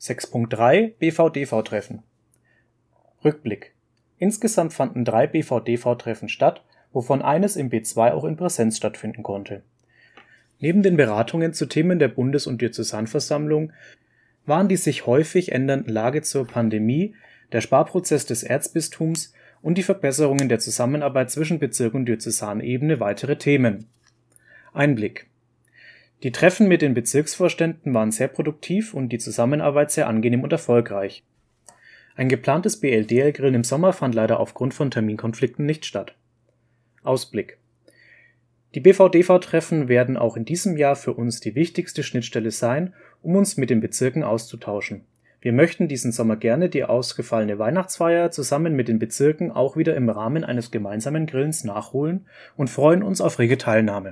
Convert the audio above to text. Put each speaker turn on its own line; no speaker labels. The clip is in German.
6.3 BVDV-Treffen Rückblick Insgesamt fanden drei BVDV-Treffen statt, wovon eines im B2 auch in Präsenz stattfinden konnte. Neben den Beratungen zu Themen der Bundes - und Diözesanversammlung waren die sich häufig ändernden Lage zur Pandemie, der Sparprozess des Erzbistums und die Verbesserung der Zusammenarbeit zwischen Bezirk und Diözesanebene weitere Themen. Einblick Die Treffen mit den Bezirksvorständen waren sehr produktiv und die Zusammenarbeit sehr angenehm und erfolgreich. Ein geplantes BLDL-Grillen im Sommer fand leider aufgrund von Terminkonflikten nicht statt. Ausblick Die BVDV-Treffen werden auch in diesem Jahr für uns die wichtigste Schnittstelle sein, um uns mit den Bezirken auszutauschen. Wir möchten diesen Sommer gerne die ausgefallene Weihnachtsfeier zusammen mit den Bezirken auch wieder im Rahmen eines gemeinsamen Grillens nachholen und freuen uns auf rege Teilnahme